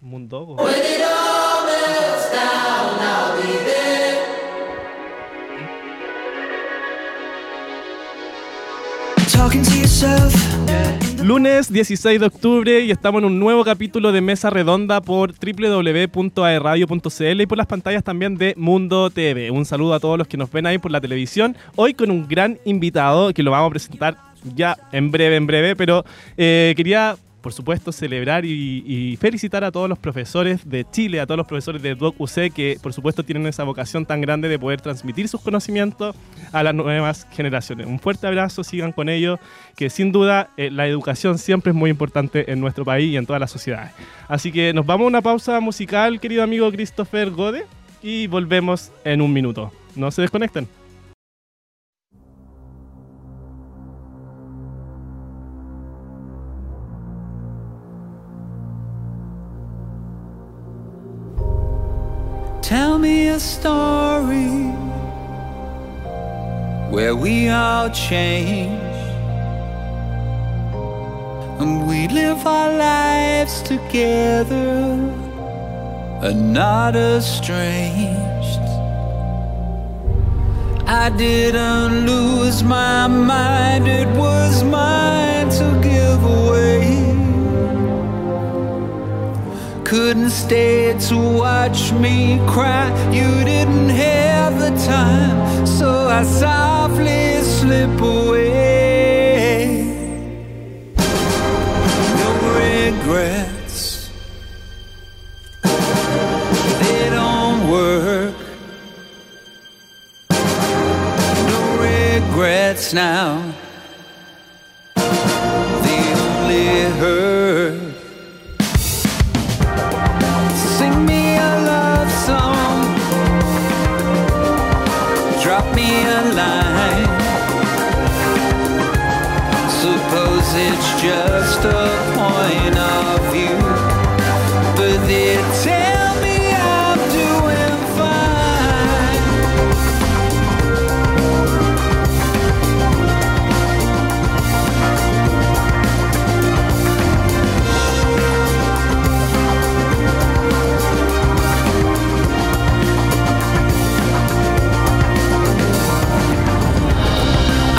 Mundogo. Lunes 16 de octubre y estamos en un nuevo capítulo de Mesa Redonda por www.aerradio.cl y por las pantallas también de Mundo TV. Un saludo a todos los que nos ven ahí por la televisión. Hoy con un gran invitado que lo vamos a presentar ya en breve, en breve, pero eh, quería por supuesto, celebrar y, felicitar a todos los profesores de Chile, a todos los profesores de Doc UC que, por supuesto, tienen esa vocación tan grande de poder transmitir sus conocimientos a las nuevas generaciones. Un fuerte abrazo, sigan con ellos, que sin duda eh, la educación siempre es muy importante en nuestro país y en todas las sociedades. Así que nos vamos a una pausa musical, querido amigo Christopher Gode, y volvemos en un minuto. No se desconecten. Tell me a story where we all change and we live our lives together and not estranged. I didn't lose my mind, it was mine couldn't stay to watch me cry. You didn't have the time, so I softly slip away. No regrets, they don't work. No regrets now. just a point of view, but they tell me I'm doing fine.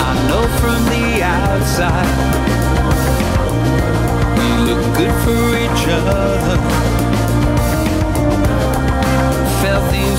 I know from the outside good for each other. Felt the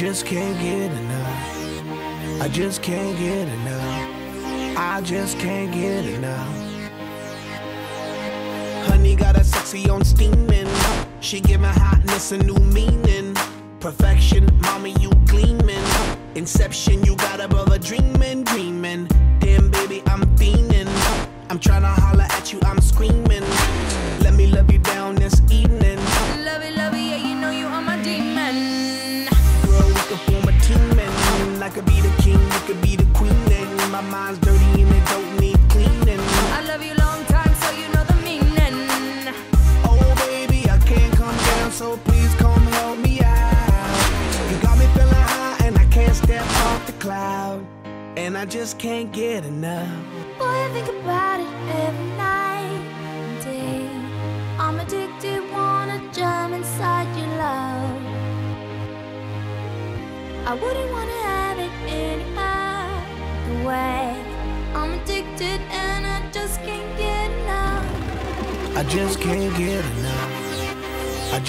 just can't get enough. I just can't get enough. I just can't get enough. Honey got a sexy on steaming. She giving hotness a new meaning. Perfection, mommy, you gleaming. Inception, you got a brother dreaming, dreaming. Damn, baby, I'm fiending. I'm trying to holler at you, I'm screaming. Let me love you down this evening.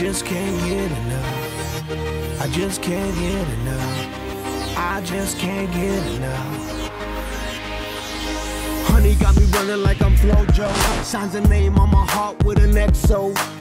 Just can't get enough. I just can't get enough. I just can't get enough. Honey got me running like I'm Flojo. Signs a name on my heart with an XO.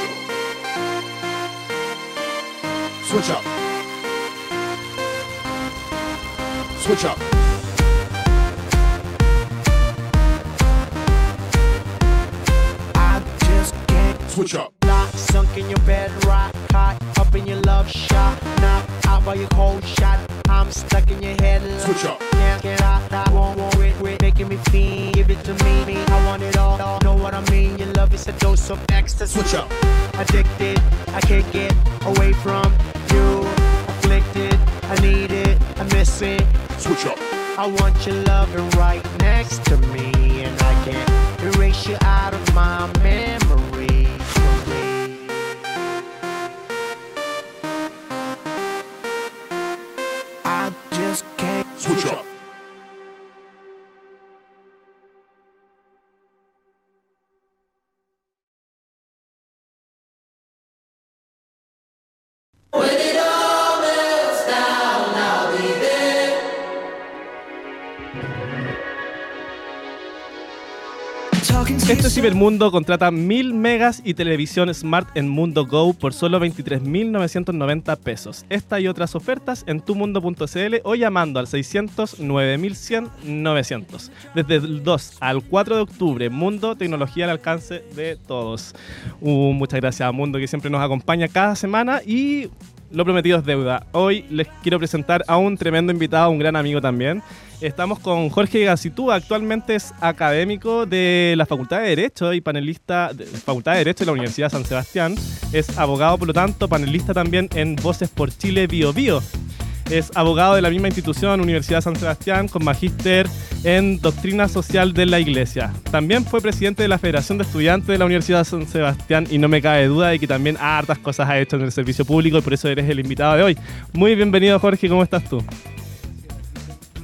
Switch up. Switch up. I just can't Switch up. Lock, sunk in your bed, rock hot, up in your love shot, knock out by your cold shot. I'm stuck in your head, locked. Switch up. Can't get out, I won't want it, quit making me feel. Give it to me, me, I want it all. Know what I mean? Your love is a dose of ecstasy. Switch up. Addicted, I can't get away from you. Afflicted, I need it, I miss it. Switch up. I want your loving right next to me, and I can't erase you out of my memory. Este cibermundo contrata 1000 megas y televisión smart en Mundo Go por solo 23.990 pesos. Esta y otras ofertas en tumundo.cl o llamando al 600 9100 900. Desde el 2 al 4 de octubre, Mundo, tecnología al alcance de todos. Uh, muchas gracias a Mundo que siempre nos acompaña cada semana y lo prometido es deuda. Hoy les quiero presentar a un tremendo invitado, un gran amigo también. Estamos con Jorge Gacitú, actualmente es académico de la Facultad de Derecho y panelista de la Facultad de Derecho de la Universidad de San Sebastián. Es abogado, por lo tanto, panelista también en Voces por Chile Bio Bio. Es abogado de la misma institución, Universidad San Sebastián, con magíster en Doctrina Social de la Iglesia. También fue presidente de la Federación de Estudiantes de la Universidad San Sebastián y no me cabe duda de que también hartas cosas ha hecho en el servicio público y por eso eres el invitado de hoy. Muy bienvenido Jorge, ¿cómo estás tú?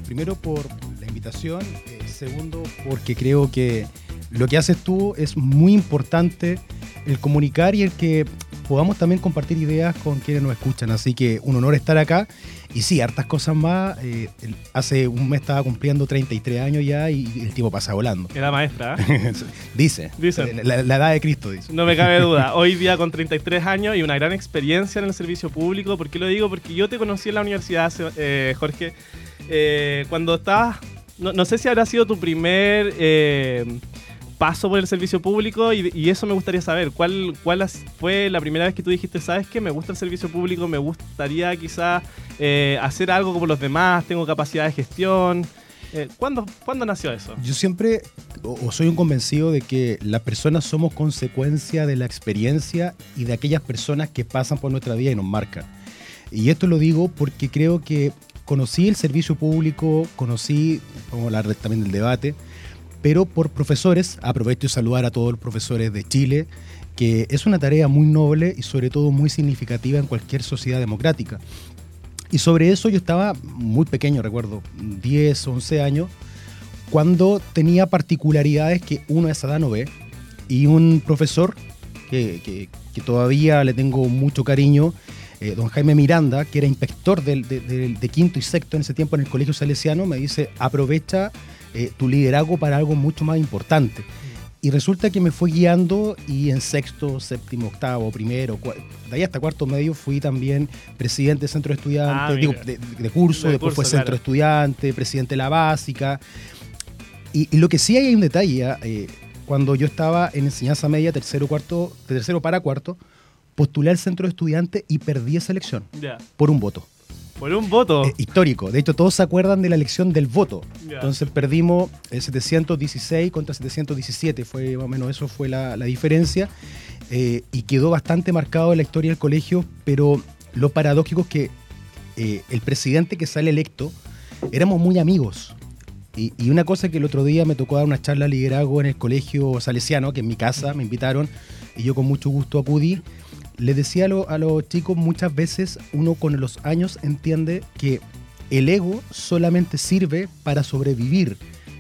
Primero por la invitación, eh, segundo porque creo que lo que haces tú es muy importante el comunicar y el que podamos también compartir ideas con quienes nos escuchan. Así que un honor estar acá. Y sí, hartas cosas más. Eh, hace un mes estaba cumpliendo 33 años ya y el tiempo pasa volando. Era maestra. ¿eh? dice. Dicen. La, la edad de Cristo dice. No me cabe duda. Hoy día con 33 años y una gran experiencia en el servicio público. ¿Por qué lo digo? Porque yo te conocí en la universidad, eh, Jorge, eh, cuando estabas... No, no sé si habrá sido tu primer eh, paso por el servicio público y, eso me gustaría saber. ¿Cuál, ¿Cuál fue la primera vez que tú dijiste, sabes qué? Me gusta el servicio público, me gustaría quizá eh, hacer algo como los demás, tengo capacidad de gestión. ¿cuándo, ¿Cuándo nació eso? Yo siempre, o soy un convencido de que las personas somos consecuencia de la experiencia y de aquellas personas que pasan por nuestra vida y nos marcan. Y esto lo digo porque creo que conocí el servicio público, conocí, vamos a de- también del debate, pero por profesores, aprovecho de saludar a todos los profesores de Chile, que es una tarea muy noble y sobre todo muy significativa en cualquier sociedad democrática. Y sobre eso yo estaba muy pequeño, recuerdo, 10, 11 años, cuando tenía particularidades que uno a esa edad no ve. Y un profesor que, que- que todavía le tengo mucho cariño, eh, don Jaime Miranda, que era inspector del- de, de- de quinto y sexto en ese tiempo en el Colegio Salesiano, me dice, aprovecha eh, tu liderazgo para algo mucho más importante. Y resulta que me fue guiando y en sexto, séptimo, octavo, primero, de ahí hasta cuarto medio fui también presidente del centro de estudiantes, Ah, digo, de, de curso, De después fue centro claro. de estudiantes, presidente de la básica. Y, y lo que sí hay, hay un detalle, eh, cuando yo estaba en enseñanza media, tercero, cuarto, de tercero para cuarto, postulé al centro de estudiantes y perdí esa elección por un voto. Por un voto. Eh, histórico. De hecho, todos se acuerdan de la elección del voto. Entonces perdimos eh, 716 contra 717. Fue más o menos eso fue la, la diferencia. Eh, y quedó bastante marcado en la historia del colegio. Pero lo paradójico es que eh, el presidente que sale electo éramos muy amigos. Y, y una cosa que el otro día me tocó dar una charla de liderazgo en el colegio salesiano, que en mi casa me invitaron, y yo con mucho gusto acudí. Les decía a, lo- a los chicos muchas veces, uno con los años entiende que el ego solamente sirve para sobrevivir.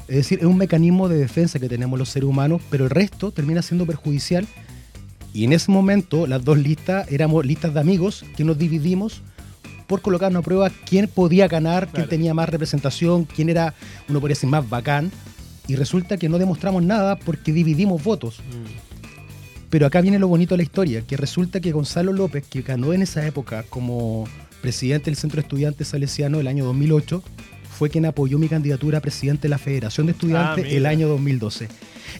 Es decir, es un mecanismo de defensa que tenemos los seres humanos, pero el resto termina siendo perjudicial. Y en ese momento las dos listas éramos listas de amigos que nos dividimos por colocarnos a prueba quién podía ganar, quién Claro. tenía más representación, quién era, uno podría decir, más bacán. Y resulta que no demostramos nada porque dividimos votos. Pero acá viene lo bonito de la historia, que resulta que Gonzalo López, que ganó en esa época como presidente del Centro de Estudiantes Salesiano el año 2008, fue quien apoyó mi candidatura a presidente de la Federación de Estudiantes mira. el año 2012.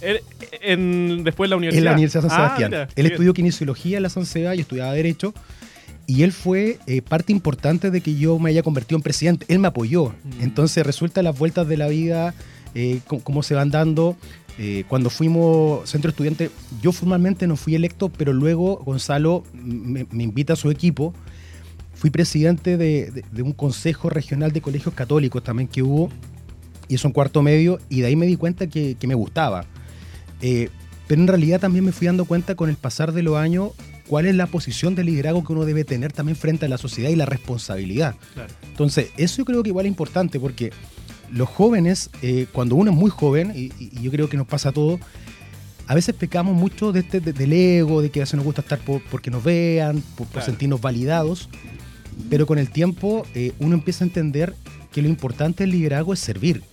Er- en, después de la universidad. En la Universidad de San Ah, Sebastián. él estudió kinesiología en la San Seba y estudiaba Derecho. Y él fue eh, parte importante de que yo me haya convertido en presidente. Él me apoyó. Mm. Entonces resulta las vueltas de la vida, eh, cómo se van dando. Eh, cuando fuimos centro estudiante, yo formalmente no fui electo, pero luego Gonzalo me, me invita a su equipo. Fui presidente de, de- de un consejo regional de colegios católicos también que hubo, y eso en cuarto medio, y de ahí me di cuenta que, que me gustaba. Eh, pero en realidad también me fui dando cuenta con el pasar de los años cuál es la posición de liderazgo que uno debe tener también frente a la sociedad y la responsabilidad. Claro. Entonces, eso yo creo que igual es importante porque los jóvenes, eh, cuando uno es muy joven, y, y yo creo que nos pasa a todos, a veces pecamos mucho de este, de- del ego, de que a veces nos gusta estar por- porque nos vean, por, sentirnos validados, pero con el tiempo eh, uno empieza a entender que lo importante del liderazgo es servir.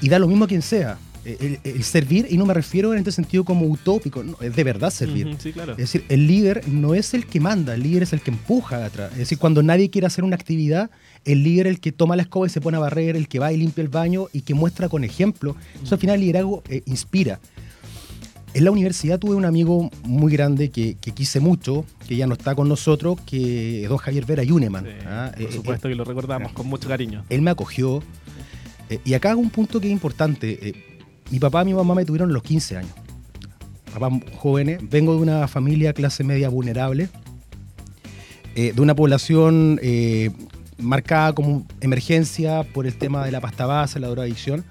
Y da lo mismo a quien sea. El, el servir, y no me refiero en este sentido como utópico, no, es de verdad servir. Ujú, sí, claro. Es decir, el líder no es el que manda, el líder es el que empuja atrás. Es decir, cuando nadie quiere hacer una actividad, el líder el que toma la escoba y se pone a barrer, el que va y limpia el baño y que muestra con ejemplo. Eso al final el liderazgo eh, inspira. En la universidad tuve un amigo muy grande que, que quise mucho, que ya no está con nosotros, que es don Javier Vera Yuneman. Sí, ¿ah? por Eh, supuesto que lo recordamos con mucho cariño. él me acogió. eh, y acá hago un punto que es importante. eh, mi papá y mi mamá me tuvieron los 15 años. Papás jóvenes. Vengo de una familia clase media vulnerable. eh, de una población eh, marcada como emergencia por el tema de la pasta base, la drogadicción.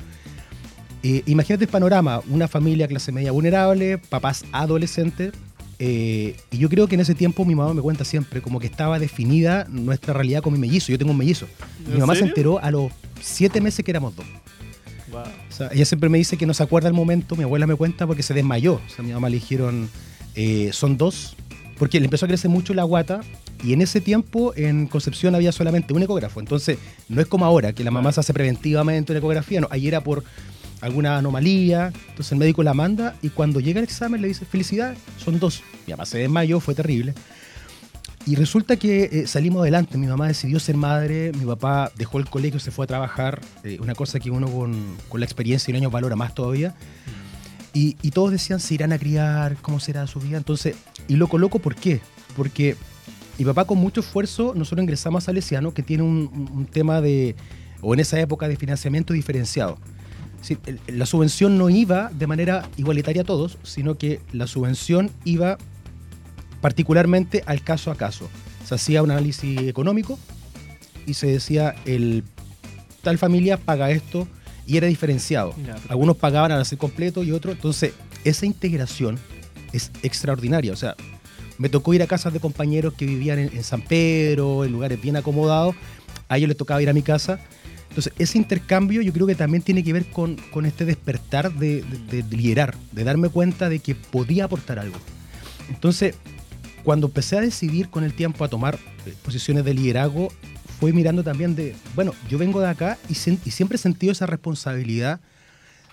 Eh, imagínate el panorama, una familia clase media vulnerable, papás adolescentes, eh, y yo creo que en ese tiempo mi mamá me cuenta siempre como que estaba definida nuestra realidad con mi mellizo. Yo tengo un mellizo. Mi ¿En mamá se enteró a los siete meses que éramos dos. Wow. O sea, ella siempre me dice que no se acuerda el momento, mi abuela me cuenta porque se desmayó. O sea, a mi mamá le dijeron, eh, son dos, porque le empezó a crecer mucho la guata y en ese tiempo en Concepción había solamente un ecógrafo. Entonces, no es como ahora, que la mamá se hace preventivamente una ecografía, no, ahí era por alguna anomalía, entonces el médico la manda y cuando llega el examen le dice, felicidad, son dos. Mi mamá se desmayó, fue terrible. Y resulta que eh, salimos adelante, mi mamá decidió ser madre, mi papá dejó el colegio, se fue a trabajar, eh, una cosa que uno con, con la experiencia y un año valora más todavía. Y, y todos decían, se irán a criar, cómo será su vida. Entonces, y loco, loco, ¿por qué? Porque mi papá con mucho esfuerzo, nosotros ingresamos a Salesiano, que tiene un, tema de, o en esa época, de financiamiento diferenciado. La subvención no iba de manera igualitaria a todos, sino que la subvención iba particularmente al caso a caso. Se hacía un análisis económico y se decía, el tal familia paga esto y era diferenciado. Algunos pagaban al hacer completo y otros. Entonces, esa integración es extraordinaria. O sea, me tocó ir a casas de compañeros que vivían en, San Pedro, en lugares bien acomodados. A ellos les tocaba ir a mi casa. Entonces, ese intercambio yo creo que también tiene que ver con, con este despertar de, de- de liderar, de darme cuenta de que podía aportar algo. Entonces, cuando empecé a decidir con el tiempo a tomar posiciones de liderazgo, fue mirando también de, bueno, yo vengo de acá y, y siempre he sentido esa responsabilidad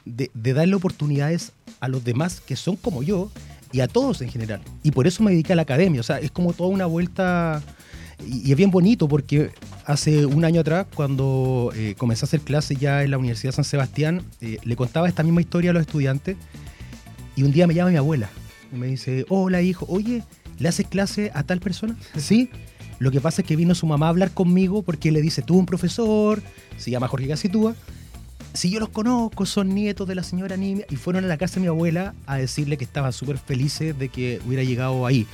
de, de darle oportunidades a los demás que son como yo y a todos en general. Y por eso me dediqué a la academia. O sea, es como toda una vuelta y, y es bien bonito porque hace un año atrás, cuando eh, comencé a hacer clases ya en la Universidad de San Sebastián, eh, le contaba esta misma historia a los estudiantes y un día me llama mi abuela y me dice, hola hijo, oye, ¿le haces clase a tal persona? Sí. Lo que pasa es que vino su mamá a hablar conmigo porque le dice, tuvo un profesor, se llama Jorge Casitúa, si yo los conozco, son nietos de la señora Nimia, y fueron a la casa de mi abuela a decirle que estaban súper felices de que hubiera llegado ahí.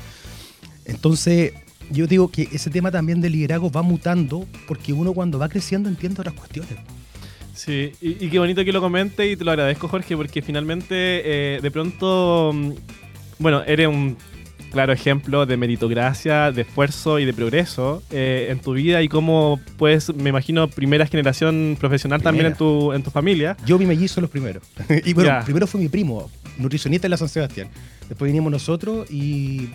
Entonces, yo digo que ese tema también del liderazgo va mutando porque uno cuando va creciendo entiende otras cuestiones. Sí, y, y qué bonito que lo comente y te lo agradezco, Jorge, porque finalmente eh, de pronto, mm, bueno, eres un claro ejemplo de meritocracia, de esfuerzo y de progreso eh, en tu vida y cómo, pues, me imagino, primera generación profesional también en tu, en tu familia. Yo vi mellizos los primeros. y bueno, primero fue mi primo, nutricionista de la San Sebastián. Después vinimos nosotros y,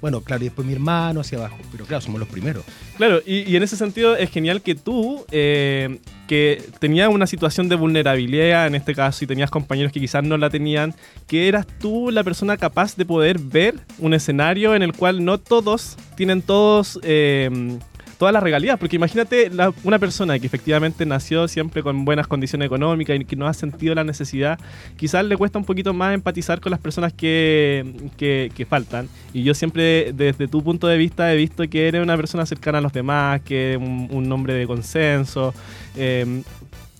bueno, claro, y después mi hermano hacia abajo. Pero claro, somos los primeros. Claro, y, y en ese sentido es genial que tú, eh, que tenías una situación de vulnerabilidad en este caso y tenías compañeros que quizás no la tenían, que eras tú la persona capaz de poder ver un escenario en el cual no todos tienen todos... eh, Todas las regalías, porque imagínate la- una persona que efectivamente nació siempre con buenas condiciones económicas y que no ha sentido la necesidad, quizás le cuesta un poquito más empatizar con las personas que, que, que faltan. Y yo siempre, desde tu punto de vista, he visto que eres una persona cercana a los demás, que eres un, un hombre de consenso. eh,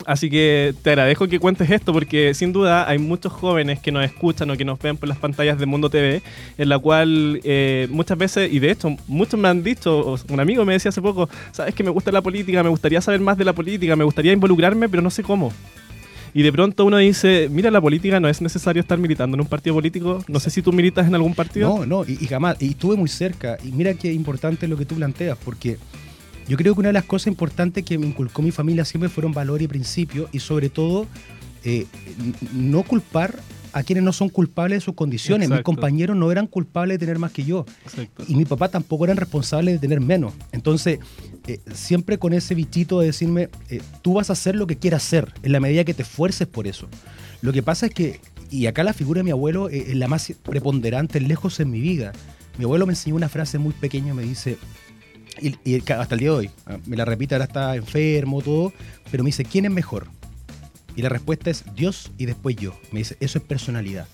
así que te agradezco que cuentes esto, porque sin duda hay muchos jóvenes que nos escuchan o que nos ven por las pantallas de Mundo TV, en la cual eh, muchas veces, y de hecho muchos me han dicho, un amigo me decía hace poco, sabes que me gusta la política, me gustaría saber más de la política, me gustaría involucrarme, pero no sé cómo. Y de pronto uno dice, mira, la política no es necesario estar militando en un partido político. No sé si tú militas en algún partido. No, no, y, y jamás. Y estuve muy cerca. Y mira qué importante lo que tú planteas, porque yo creo que una de las cosas importantes que me inculcó mi familia siempre fueron valores y principios, y sobre todo eh, no culpar a quienes no son culpables de sus condiciones. Mis compañeros no eran culpables de tener más que yo. Exacto. Y mi papá tampoco eran responsables de tener menos. Entonces, eh, siempre con ese bichito de decirme, eh, tú vas a hacer lo que quieras hacer, en la medida que te esfuerces por eso. Lo que pasa es que, y acá la figura de mi abuelo es la más preponderante, lejos en mi vida. Mi abuelo me enseñó una frase muy pequeña, me dice, y, hasta el día de hoy, ah, me la repite, ahora está enfermo, todo, pero me dice, ¿quién es mejor? Y la respuesta es Dios y después yo. Me dice, eso es personalidad.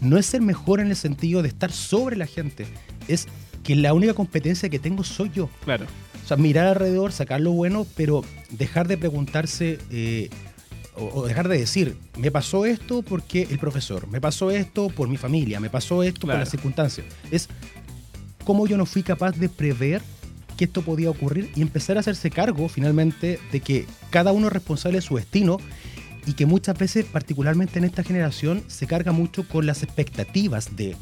No es ser mejor en el sentido de estar sobre la gente, es que la única competencia que tengo soy yo. Claro. O sea, mirar alrededor, sacar lo bueno, pero dejar de preguntarse eh, o, o dejar de decir, me pasó esto porque el profesor, me pasó esto por mi familia, me pasó esto por las circunstancias. Es cómo yo no fui capaz de prever que esto podía ocurrir y empezar a hacerse cargo finalmente de que cada uno es responsable de su destino y que muchas veces, particularmente en esta generación, se carga mucho con las expectativas de...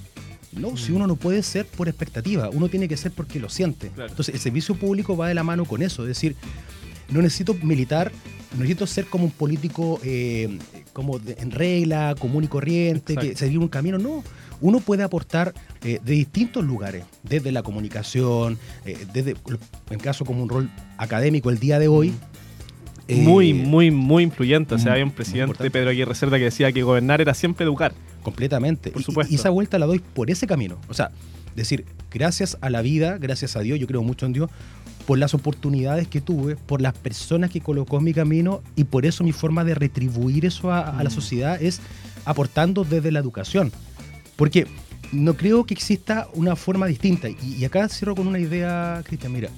No, si uno no puede ser por expectativa, uno tiene que ser porque lo siente. Claro. Entonces, el servicio público va de la mano con eso, es decir, no necesito militar, no necesito ser como un político eh, como de- en regla, común y corriente, que Exacto. seguir un camino, no. Uno puede aportar eh, de distintos lugares, desde la comunicación, eh, desde, en caso como un rol académico el día de hoy. eh, muy, muy, muy influyente. O sea, muy- había un presidente. Pedro Aguirre Cerda, que decía que gobernar era siempre educar. Completamente. Por supuesto. Y, esa vuelta la doy por ese camino. O sea, decir, gracias a la vida, gracias a Dios, yo creo mucho en Dios, por las oportunidades que tuve, por las personas que colocó en mi camino y por eso mi forma de retribuir eso a, a la Mm. sociedad es aportando desde la educación. Porque no creo que exista una forma distinta. Y, y acá cierro con una idea, Cristian, mira.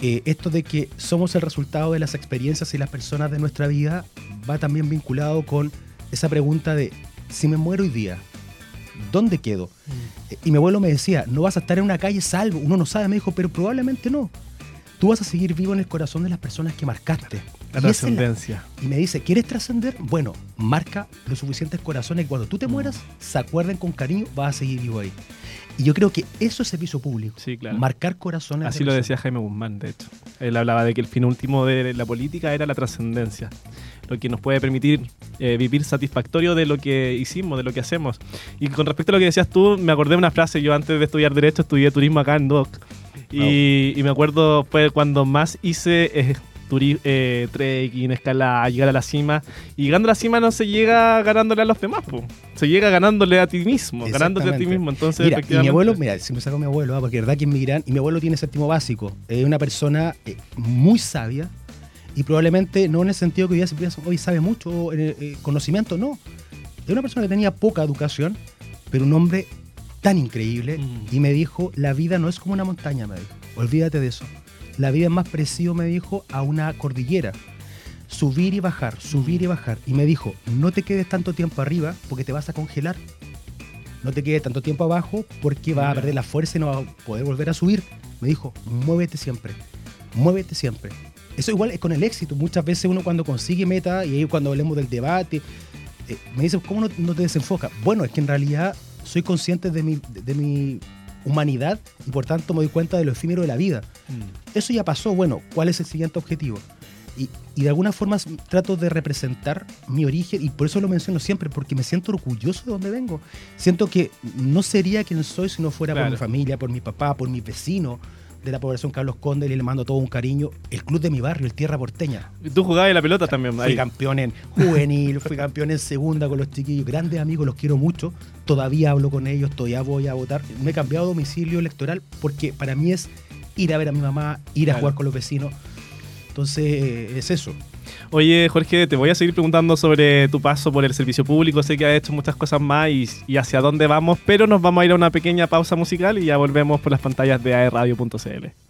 eh, esto de que somos el resultado de las experiencias y las personas de nuestra vida va también vinculado con esa pregunta de si me muero hoy día, ¿dónde quedo? Eh, Y mi abuelo me decía, no vas a estar en una calle salvo, uno no sabe, me dijo, pero probablemente no. Tú vas a seguir vivo en el corazón de las personas que marcaste. La- trascendencia. y me dice, ¿quieres trascender? Bueno, marca los suficientes corazones que cuando tú te mueras, se acuerden con cariño, vas a seguir vivo ahí. Y yo creo que eso es servicio público. Sí, claro. Marcar corazones. de Así lo decía Jaime Guzmán, de hecho. Él hablaba de que el fin último de la política era la trascendencia, lo que nos puede permitir eh, vivir satisfactorio de lo que hicimos, de lo que hacemos. Y con respecto a lo que decías tú, me acordé de una frase, yo antes de estudiar Derecho estudié turismo acá en DOC, y, y me acuerdo fue cuando más hice... eh, eh, trekking, escalada, llegar a la cima. Y llegando a la cima no se llega ganándole a los demás, po. se llega ganándole a ti mismo, ganándote a ti mismo. Entonces, Mira, y mi efectivamente. abuelo, mira, siempre saco a mi abuelo, ah, porque es verdad que es migrante, y mi abuelo tiene séptimo básico. Es una persona eh, muy sabia y probablemente no en el sentido que hoy, día se piensa, hoy sabe mucho eh, eh, conocimiento, no. Es una persona que tenía poca educación, pero un hombre tan increíble Mm. y me dijo, la vida no es como una montaña, me dijo. Olvídate de eso. La vida es más parecido, me dijo, a una cordillera. Subir y bajar, subir y bajar. Y me dijo, no te quedes tanto tiempo arriba porque te vas a congelar no te quedes tanto tiempo abajo porque vas a perder la fuerza y no vas a poder volver a subir. Me dijo, muévete siempre, muévete siempre. Eso igual es con el éxito. Muchas veces uno cuando consigue meta, y ahí cuando hablemos del debate, eh, me dice, ¿cómo no, te desenfoca? Bueno, es que en realidad soy consciente de mi, de mi humanidad y por tanto me doy cuenta de lo efímero de la vida. Mm. Eso ya pasó, bueno, ¿cuál es el siguiente objetivo? Y, y de alguna forma trato de representar mi origen y por eso lo menciono siempre, porque me siento orgulloso de donde vengo. Siento que no sería quien soy si no fuera por mi familia, por mi papá, por mis vecinos de la población Carlos Conde, y le mando todo un cariño. El club de mi barrio, el Tierra Porteña. Tú jugabas en la pelota también. Fui ahí. campeón en juvenil, fui campeón en segunda con los chiquillos, grandes amigos, los quiero mucho. Todavía hablo con ellos, todavía voy a votar. Me he cambiado de domicilio electoral porque para mí es ir a ver a mi mamá, ir a Claro. jugar con los vecinos. Entonces, es eso. Oye, Jorge, te voy a seguir preguntando sobre tu paso por el servicio público. Sé que has hecho muchas cosas más y, hacia dónde vamos, pero nos vamos a ir a una pequeña pausa musical y ya volvemos por las pantallas de aerradio.cl.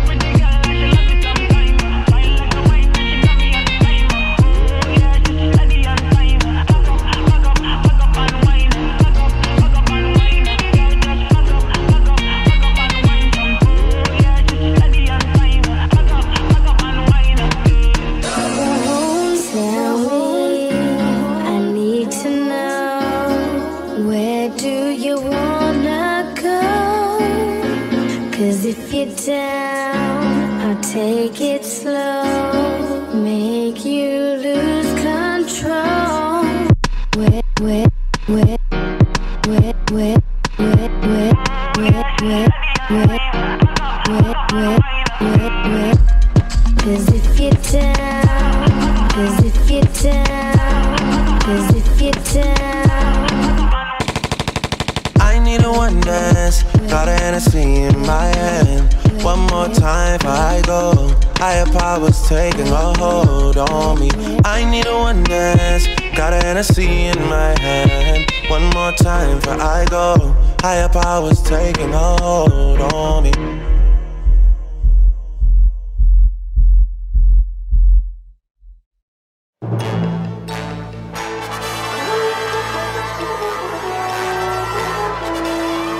Hennessy in my head. One more time for your powers taking a hold on me. I need a wenest, got an NSC in my hand. One more time before I go. Higher powers taking hold on me.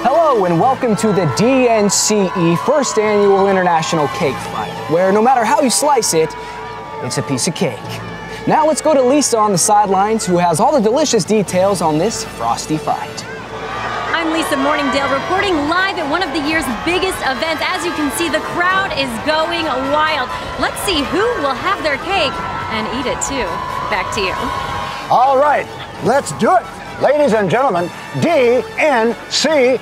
Hello and welcome to the DNCE First Annual International Cake Fight, where no matter how you slice it, it's a piece of cake. Now let's go to Lisa on the sidelines, who has all the delicious details on this frosty fight. I'm Lisa Morningdale reporting live at one of the year's biggest events. As you can see, the crowd is going wild. Let's see who will have their cake and eat it too. Back to you. All right, let's do it. Ladies and gentlemen, E. DNCE.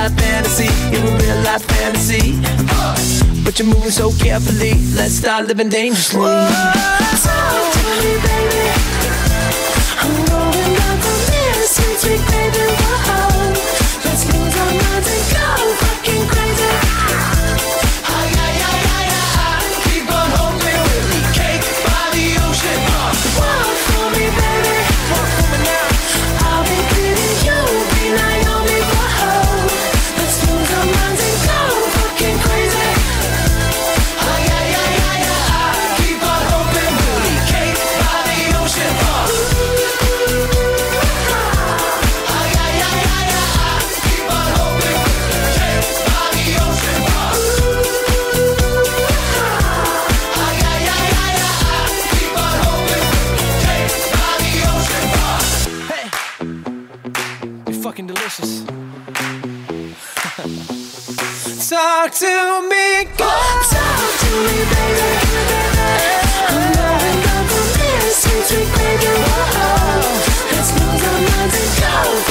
Life fantasy, you're a real life fantasy. But you're moving so carefully, let's start living dangerously. Talk to me, baby. Talk to me, go. Talk to me, baby. I'm Let's lose our minds and go.